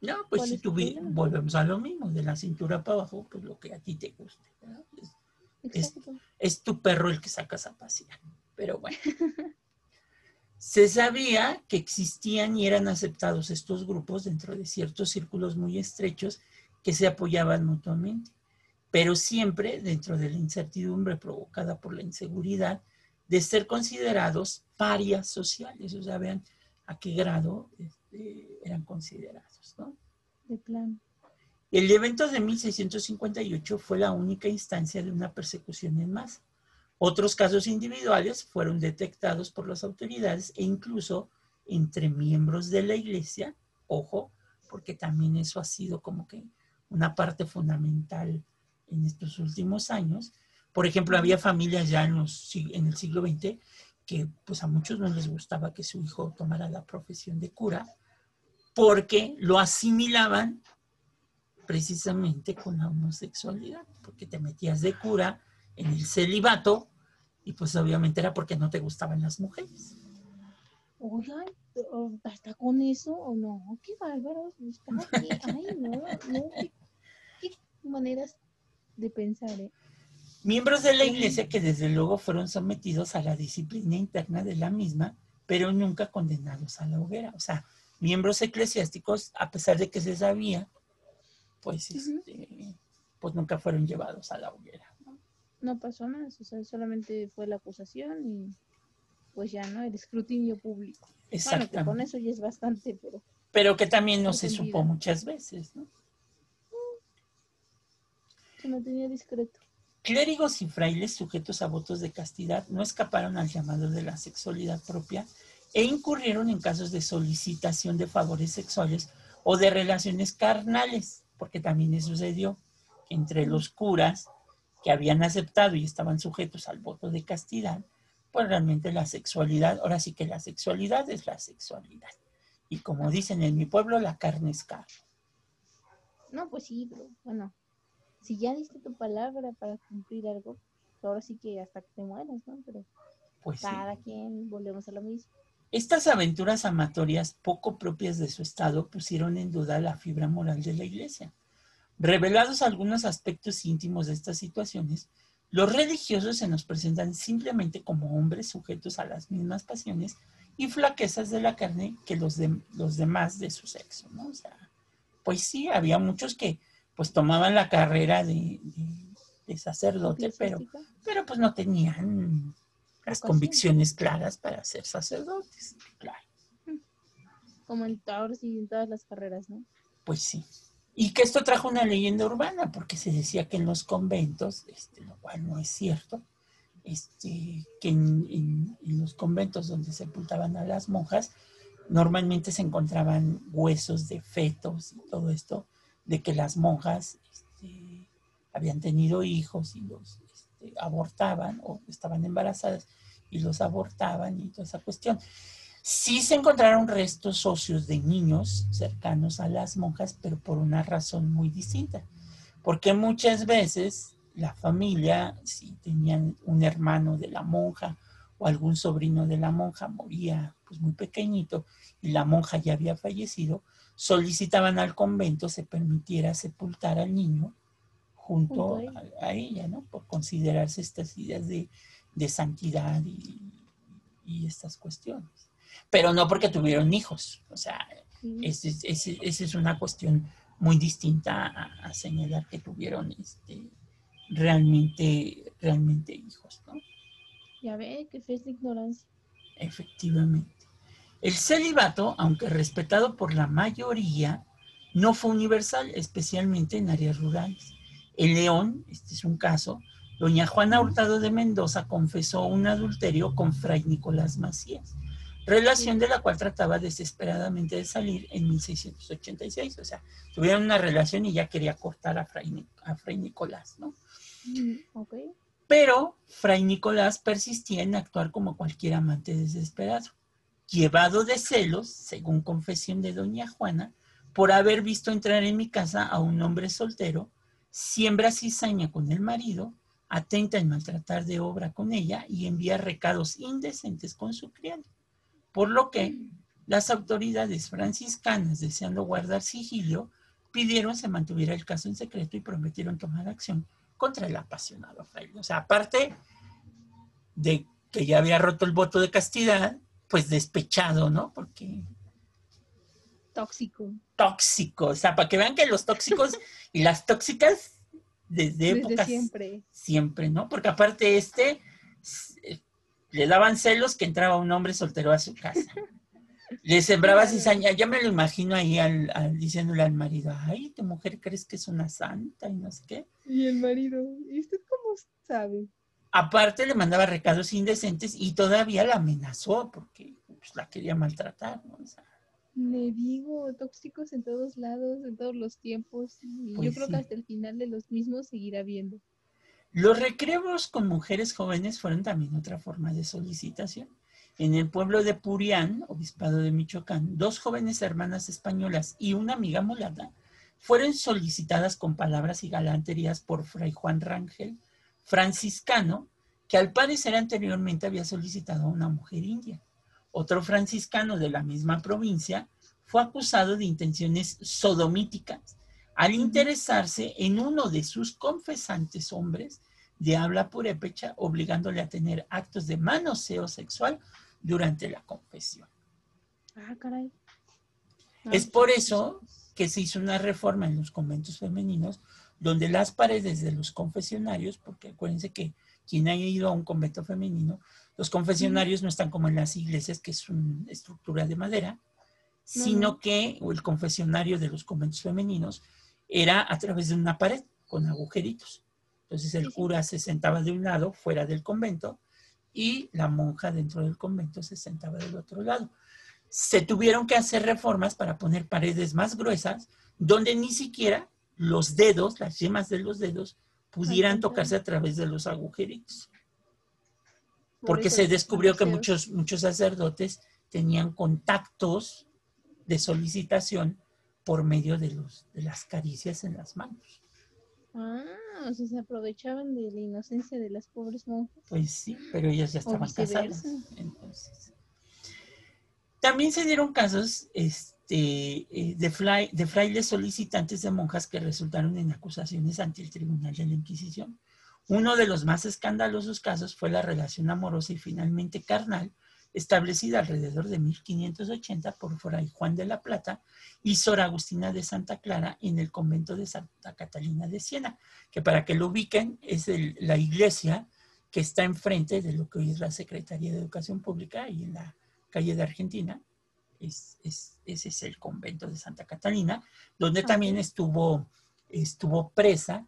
No, pues ¿Cuál si es tú volvemos a lo mismo, de la cintura para abajo, pues lo que a ti te guste. ¿verdad? Es- exacto. es tu perro el que sacas a pasear. Pero bueno. *laughs* Se sabía que existían y eran aceptados estos grupos dentro de ciertos círculos muy estrechos que se apoyaban mutuamente, pero siempre dentro de la incertidumbre provocada por la inseguridad de ser considerados parias sociales, o sea, vean a qué grado este, eran considerados, ¿no? De plan. El evento de 1658 fue la única instancia de una persecución en masa. Otros casos individuales fueron detectados por las autoridades e incluso entre miembros de la iglesia, ojo, porque también eso ha sido como que una parte fundamental en estos últimos años. Por ejemplo, había familias ya en, los, en el siglo XX que pues a muchos no les gustaba que su hijo tomara la profesión de cura porque lo asimilaban precisamente con la homosexualidad, porque te metías de cura en el celibato y pues obviamente era porque no te gustaban las mujeres. Oigan, ¿hasta con eso o no? Qué bárbaro. Ay, no, no, qué, qué maneras de pensar, ¿eh? Miembros de la iglesia que desde luego fueron sometidos a la disciplina interna de la misma, pero nunca condenados a la hoguera. O sea, miembros eclesiásticos, a pesar de que se sabía, pues, este, pues nunca fueron llevados a la hoguera. ¿No? pasó nada, o sea, solamente fue la acusación y pues ya, ¿no? El escrutinio público. Bueno, que con eso ya es bastante, pero... Pero que también no se supo muchas veces, ¿no? Se mantenía discreto. Clérigos y frailes sujetos a votos de castidad no escaparon al llamado de la sexualidad propia e incurrieron en casos de solicitación de favores sexuales o de relaciones carnales, porque también sucedió entre los curas que habían aceptado y estaban sujetos al voto de castidad, pues realmente la sexualidad, ahora sí que la sexualidad es la sexualidad. Y como dicen en mi pueblo, la carne es carne. No, pues sí, pero bueno, si ya diste tu palabra para cumplir algo, ahora sí que hasta que te mueras, ¿no? Pero pues cada quien volvemos a lo mismo. Estas aventuras amatorias poco propias de su estado pusieron en duda la fibra moral de la iglesia. Revelados algunos aspectos íntimos de estas situaciones, los religiosos se nos presentan simplemente como hombres sujetos a las mismas pasiones y flaquezas de la carne que los, de, los demás de su sexo, ¿no? O sea, pues sí, había muchos que pues tomaban la carrera de, de, sacerdote, pero, pero pues no tenían las convicciones claras para ser sacerdotes, claro. Como en todas y en todas las carreras, ¿no? Pues sí. Y que esto trajo una leyenda urbana, porque se decía que en los conventos, este, lo cual no es cierto, este, que en, los conventos donde sepultaban a las monjas, normalmente se encontraban huesos de fetos y todo esto, de que las monjas este, habían tenido hijos y los este, abortaban o estaban embarazadas y los abortaban y toda esa cuestión. Sí se encontraron restos óseos de niños cercanos a las monjas, pero por una razón muy distinta. Porque muchas veces la familia, si tenían un hermano de la monja o algún sobrino de la monja, moría pues muy pequeñito y la monja ya había fallecido, solicitaban al convento se permitiera sepultar al niño junto a, a, ella, ¿no? Por considerarse estas ideas de, de santidad y, y, estas cuestiones. Pero no porque tuvieron hijos, o sea, esa es, es, es, una cuestión muy distinta a, a señalar que tuvieron este, realmente, realmente hijos, ¿no? Ya ve, que es de ignorancia. Efectivamente. El celibato, aunque respetado por la mayoría, no fue universal, especialmente en áreas rurales. En León, este es un caso, doña Juana Hurtado de Mendoza confesó un adulterio con fray Nicolás Macías, relación de la cual trataba desesperadamente de salir en 1686. O sea, tuvieron una relación y ya quería cortar a fray, a fray Nicolás, ¿no? Okay. Pero fray Nicolás persistía en actuar como cualquier amante desesperado llevado de celos, según confesión de doña Juana, por haber visto entrar en mi casa a un hombre soltero, siembra cizaña con el marido, atenta en maltratar de obra con ella y envía recados indecentes con su criado. Por lo que las autoridades franciscanas, deseando guardar sigilio, pidieron se mantuviera el caso en secreto y prometieron tomar acción contra el apasionado fraile. O sea, aparte de que ya había roto el voto de castidad, pues despechado, ¿no? Porque... Tóxico. Tóxico, o sea, para que vean que los tóxicos *laughs* y las tóxicas desde, Desde épocas... siempre. Siempre, ¿no? Porque aparte este Le daban celos que entraba un hombre soltero a su casa. Le sembraba cizaña. Ya me lo imagino ahí al, al- diciéndole al marido, ay, tu mujer crees que es una santa y no sé qué. Y el marido, ¿y usted cómo sabe? Aparte le mandaba recados indecentes y todavía la amenazó porque pues, la quería maltratar. ¿no? O sea, Le digo, tóxicos en todos lados, en todos los tiempos. Y Pues yo creo sí. que hasta el final de los mismos seguirá viendo. Los recreos con mujeres jóvenes fueron también otra forma de solicitación. En el pueblo de Purián, obispado de Michoacán, dos jóvenes hermanas españolas y una amiga mulata fueron solicitadas con palabras y galanterías por Fray Juan Rangel, franciscano, que al parecer anteriormente había solicitado a una mujer india. Otro franciscano de la misma provincia fue acusado de intenciones sodomíticas al interesarse en uno de sus confesantes hombres de habla purépecha, obligándole a tener actos de manoseo sexual durante la confesión. Ah, caray. Es Ah, por sí, eso que se hizo una reforma en los conventos femeninos, donde las paredes de los confesionarios, porque acuérdense que quien haya ido a un convento femenino, los confesionarios no están como en las iglesias, que es una estructura de madera, sino no. que o el confesionario de los conventos femeninos era a través de una pared con agujeritos. Entonces el cura se sentaba de un lado, fuera del convento, y la monja dentro del convento se sentaba del otro lado. Se tuvieron que hacer reformas para poner paredes más gruesas, donde ni siquiera los dedos, las yemas de los dedos, pudieran tocarse a través de los agujeritos. por Porque se descubrió que muchos, muchos sacerdotes tenían contactos de solicitación por medio de, los, de las caricias en las manos. Ah, o sea, se aprovechaban de la inocencia de las pobres monjas. Pues sí, pero ellas ya estaban casadas. Entonces. También se dieron casos este, eh, de, fly- de frailes solicitantes de monjas que resultaron en acusaciones ante el Tribunal de la Inquisición. Uno de los más escandalosos casos fue la relación amorosa y finalmente carnal establecida alrededor de 1580 por Fray Juan de la Plata y Sor Agustina de Santa Clara en el convento de Santa Catalina de Siena, que para que lo ubiquen es el- la iglesia que está enfrente de lo que hoy es la Secretaría de Educación Pública y en la calle de Argentina. Es, es- ese es el convento de Santa Catalina, donde también estuvo, estuvo presa.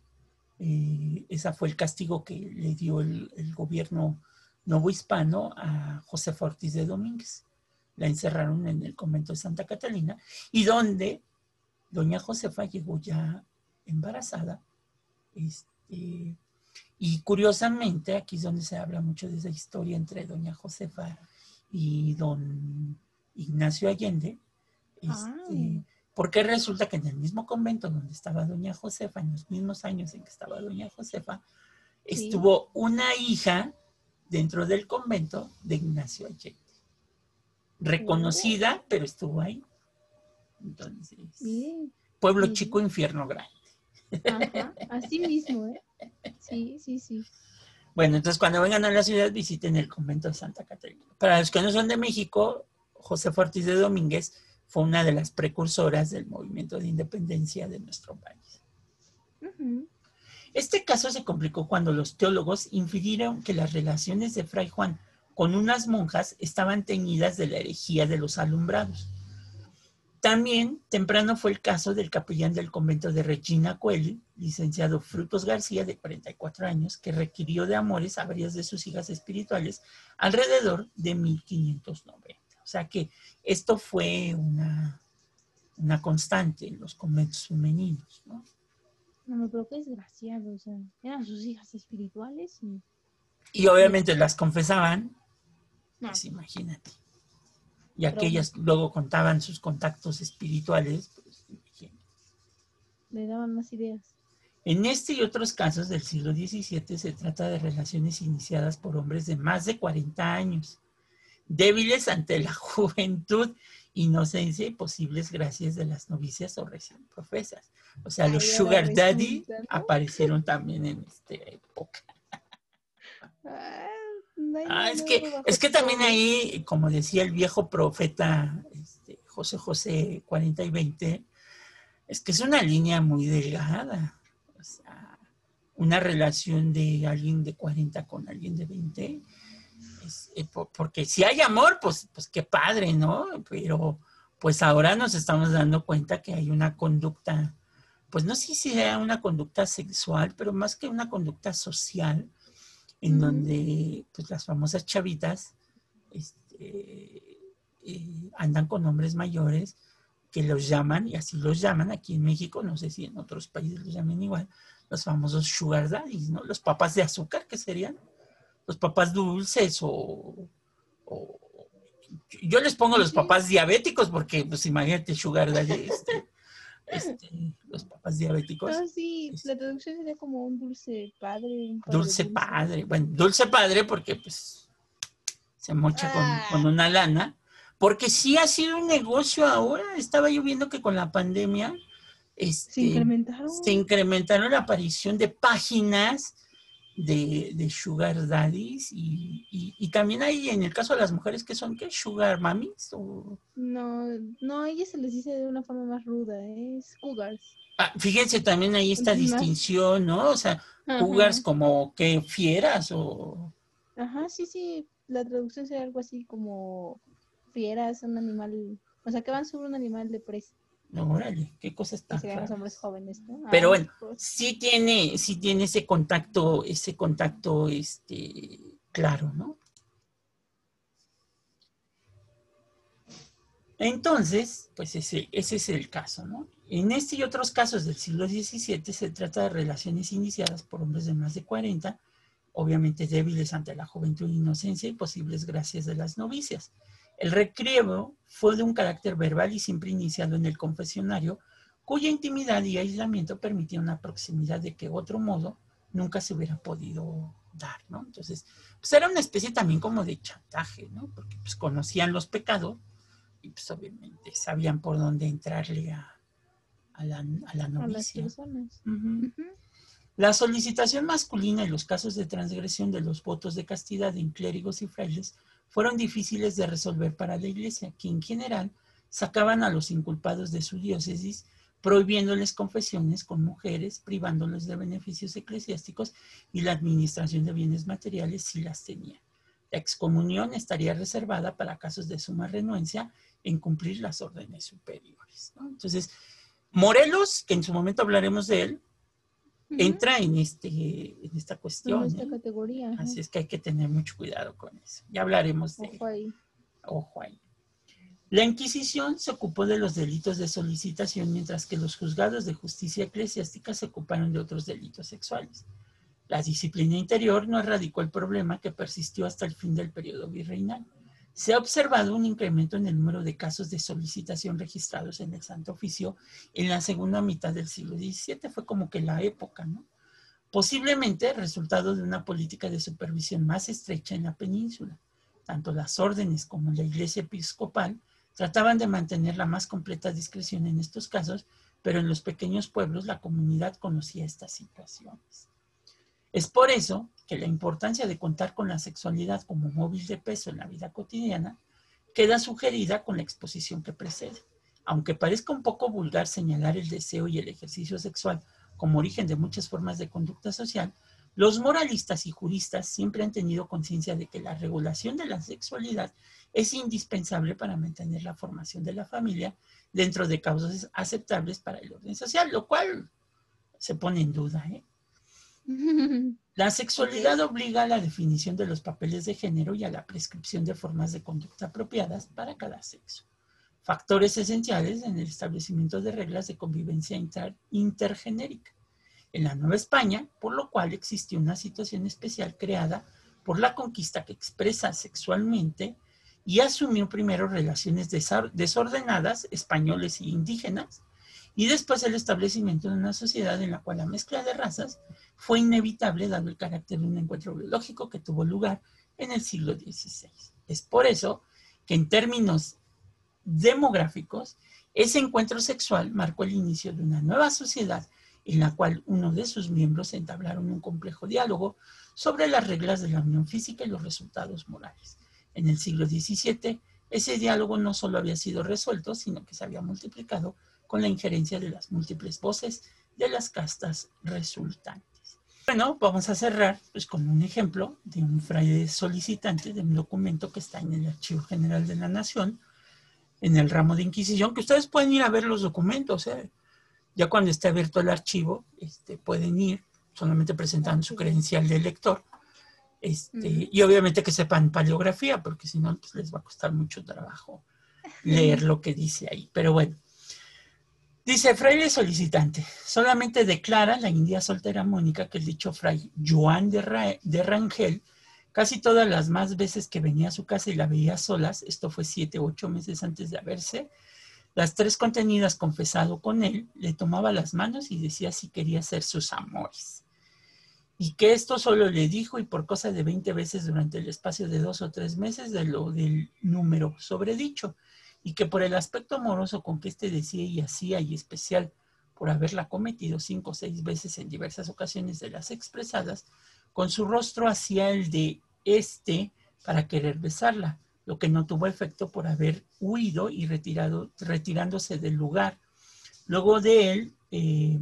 eh, esa fue el castigo que le dio el, el gobierno novohispano a Josefa Ortiz de Domínguez. La encerraron en el convento de Santa Catalina y donde doña Josefa llegó ya embarazada. Este, y curiosamente, aquí es donde se habla mucho de esa historia entre doña Josefa y don Ignacio Allende. este, porque resulta que en el mismo convento donde estaba doña Josefa, en los mismos años en que estaba doña Josefa, Sí. estuvo una hija dentro del convento de Ignacio Allende. Reconocida, pero estuvo ahí. Entonces, Bien. pueblo chico, infierno grande. Ajá, así mismo, ¿eh? *laughs* Sí, sí, sí. Bueno, entonces cuando vengan a la ciudad visiten el convento de Santa Catarina. Para los que no son de México, José Ortiz de Domínguez fue una de las precursoras del movimiento de independencia de nuestro país. Ujú. Este caso se complicó cuando los teólogos infirieron que las relaciones de Fray Juan con unas monjas estaban teñidas de la herejía de los alumbrados. También temprano fue el caso del capellán del convento de Regina Coeli, licenciado Frutos García, de 44 años, que requirió de amores a varias de sus hijas espirituales alrededor de 1590. O sea que esto fue una, una constante en los conventos femeninos. ¿no? No, pero qué desgraciado, o sea, eran sus hijas espirituales y... Y obviamente las confesaban, No, pues imagínate. Y Pero- aquellas luego contaban sus contactos espirituales, pues imagínate. le daban más ideas. En este y otros casos del siglo XVII se trata de relaciones iniciadas por hombres de más de 40 años, débiles ante la *laughs* juventud, inocencia y posibles gracias de las novicias o recién profesas. O sea, los sugar daddy aparecieron también en esta época. Ah, Ah, es que, es que también ahí, como decía el viejo profeta este, José José 40 y 20, es que es una línea muy delgada. O sea, una relación de alguien de 40 con alguien de 20 es, eh, po- porque si hay amor, pues, pues qué padre, ¿no? Pero pues ahora nos estamos dando cuenta que hay una conducta, pues no sé si sea una conducta sexual, pero más que una conducta social, en donde pues las famosas chavitas este, eh, andan con hombres mayores que los llaman, y así los llaman aquí en México, no sé si en otros países los llamen igual, los famosos sugar daddies, ¿no? Los papás de azúcar, que serían los papás dulces o, o- yo les pongo los papás diabéticos porque pues imagínate sugar daddy, este, este, los papás diabéticos. Ah, sí, la traducción sería como un dulce padre. un padre Dulce padre, bueno, dulce padre porque pues se mocha con, Ah. con una lana, porque sí ha sido un negocio ahora, estaba yo viendo que con la pandemia este, Se incrementaron. se incrementaron la aparición de páginas de, de sugar daddies y, y- y también hay en el caso de las mujeres que son, ¿qué? Sugar mamis o... No, no, a ellas se les dice de una forma más ruda, ¿eh? es cougars. Ah, fíjense también ahí esta distinción, ¿no? O sea, cougars como que fieras o... Ajá, sí, sí, la traducción sería algo así como fieras, un animal, o sea, que van sobre un animal de presa, No, órale, qué cosas tan serían los raras. hombres jóvenes, ¿no? Pero Ah, bueno, pues, sí tiene, sí tiene ese contacto, ese contacto, este, claro, ¿no? Entonces, pues ese, ese es el caso, ¿no? En este y otros casos del siglo XVII se trata de relaciones iniciadas por hombres de más de 40, obviamente débiles ante la juventud e inocencia y posibles gracias de las novicias. El recriego fue de un carácter verbal y siempre iniciado en el confesionario, cuya intimidad y aislamiento permitían una proximidad de que otro modo nunca se hubiera podido dar, ¿no? Entonces, pues era una especie también como de chantaje, ¿no? Porque pues conocían los pecados y pues obviamente sabían por dónde entrarle a, a la, a la a las novicia. personas. Ujú. Ujú. La solicitación masculina y los casos de transgresión de los votos de castidad en clérigos y frailes fueron difíciles de resolver para la Iglesia, que en general sacaban a los inculpados de su diócesis, prohibiéndoles confesiones con mujeres, privándoles de beneficios eclesiásticos y la administración de bienes materiales si las tenían. La excomunión estaría reservada para casos de suma renuencia en cumplir las órdenes superiores. Entonces, Morelos, que en su momento hablaremos de él, Entra en, este, en esta En cuestión. esta ¿eh? categoría. Así es que hay que tener mucho cuidado con eso. Ya hablaremos de Ojo ahí. ojo ahí. La Inquisición se ocupó de los delitos de solicitación, mientras que los juzgados de justicia eclesiástica se ocuparon de otros delitos sexuales. La disciplina interior no erradicó el problema que persistió hasta el fin del periodo virreinal. Se ha observado un incremento en el número de casos de solicitación registrados en el Santo Oficio en la segunda mitad del siglo XVII. Fue como que la época, ¿no? Posiblemente resultado de una política de supervisión más estrecha en la península. Tanto las órdenes como la iglesia episcopal trataban de mantener la más completa discreción en estos casos, pero en los pequeños pueblos la comunidad conocía estas situaciones. Es por eso que la importancia de contar con la sexualidad como móvil de peso en la vida cotidiana queda sugerida con la exposición que precede. Aunque parezca un poco vulgar señalar el deseo y el ejercicio sexual como origen de muchas formas de conducta social, los moralistas y juristas siempre han tenido conciencia de que la regulación de la sexualidad es indispensable para mantener la formación de la familia dentro de causas aceptables para el orden social, lo cual se pone en duda. ¿eh? *laughs* La sexualidad obliga a la definición de los papeles de género y a la prescripción de formas de conducta apropiadas para cada sexo. Factores esenciales en el establecimiento de reglas de convivencia inter- intergenérica. En la Nueva España, por lo cual existió una situación especial creada por la conquista que expresa sexualmente y asumió primero relaciones desordenadas, españoles e indígenas, y después el establecimiento de una sociedad en la cual la mezcla de razas fue inevitable dado el carácter de un encuentro biológico que tuvo lugar en el siglo XVI. Es por eso que en términos demográficos, ese encuentro sexual marcó el inicio de una nueva sociedad en la cual uno de sus miembros entablaron un complejo diálogo sobre las reglas de la unión física y los resultados morales. En el siglo XVII, ese diálogo no solo había sido resuelto, sino que se había multiplicado con la injerencia de las múltiples voces de las castas resultantes. Bueno, vamos a cerrar pues, con un ejemplo de un fraile solicitante de un documento que está en el Archivo General de la Nación, en el ramo de Inquisición, que ustedes pueden ir a ver los documentos. ¿eh? Ya cuando esté abierto el archivo, este, pueden ir solamente presentando su credencial de lector. Este, Y obviamente que sepan paleografía, porque si no, pues, les va a costar mucho trabajo leer lo que dice ahí. Pero bueno, Dice, fraile solicitante, solamente declara la india soltera Mónica que el dicho fray Joan de, Rangel, casi todas las más veces que venía a su casa y la veía solas, esto fue siete u ocho meses antes de haberse, las tres contenidas confesado con él, le tomaba las manos y decía si quería ser sus amores. Y que esto solo le dijo y por cosa de 20 veces durante el espacio de dos o tres meses de lo del número sobredicho y que por el aspecto amoroso con que éste decía y hacía y especial por haberla cometido cinco o seis veces en diversas ocasiones de las expresadas, con su rostro hacia el de éste para querer besarla, lo que no tuvo efecto por haber huido y retirado, retirándose del lugar. Luego de él, eh,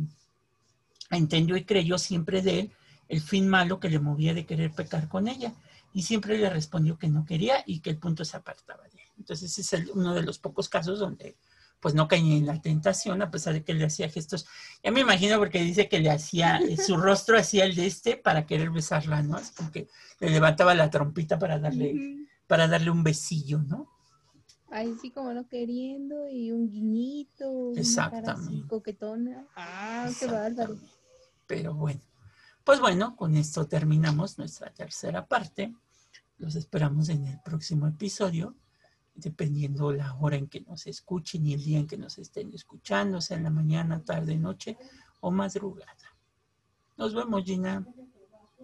entendió y creyó siempre de él el fin malo que le movía de querer pecar con ella, y siempre le respondió que no quería y que el punto se apartaba de. Entonces es uno de los pocos casos donde pues no caí en la tentación a pesar de que le hacía gestos. Ya me imagino porque dice que le hacía, eh, su *laughs* rostro hacía el de este para querer besarla, ¿no? Es como que le levantaba la trompita para darle, para darle un besillo, ¿no? Ay, sí, como no queriendo y un guiñito. Exactamente. coquetona. Ah, qué bárbaro. Pero bueno, pues bueno, con esto terminamos nuestra tercera parte. Los esperamos en el próximo episodio dependiendo la hora en que nos escuchen y el día en que nos estén escuchando, sea en la mañana, tarde, noche o madrugada. Nos vemos, Gina.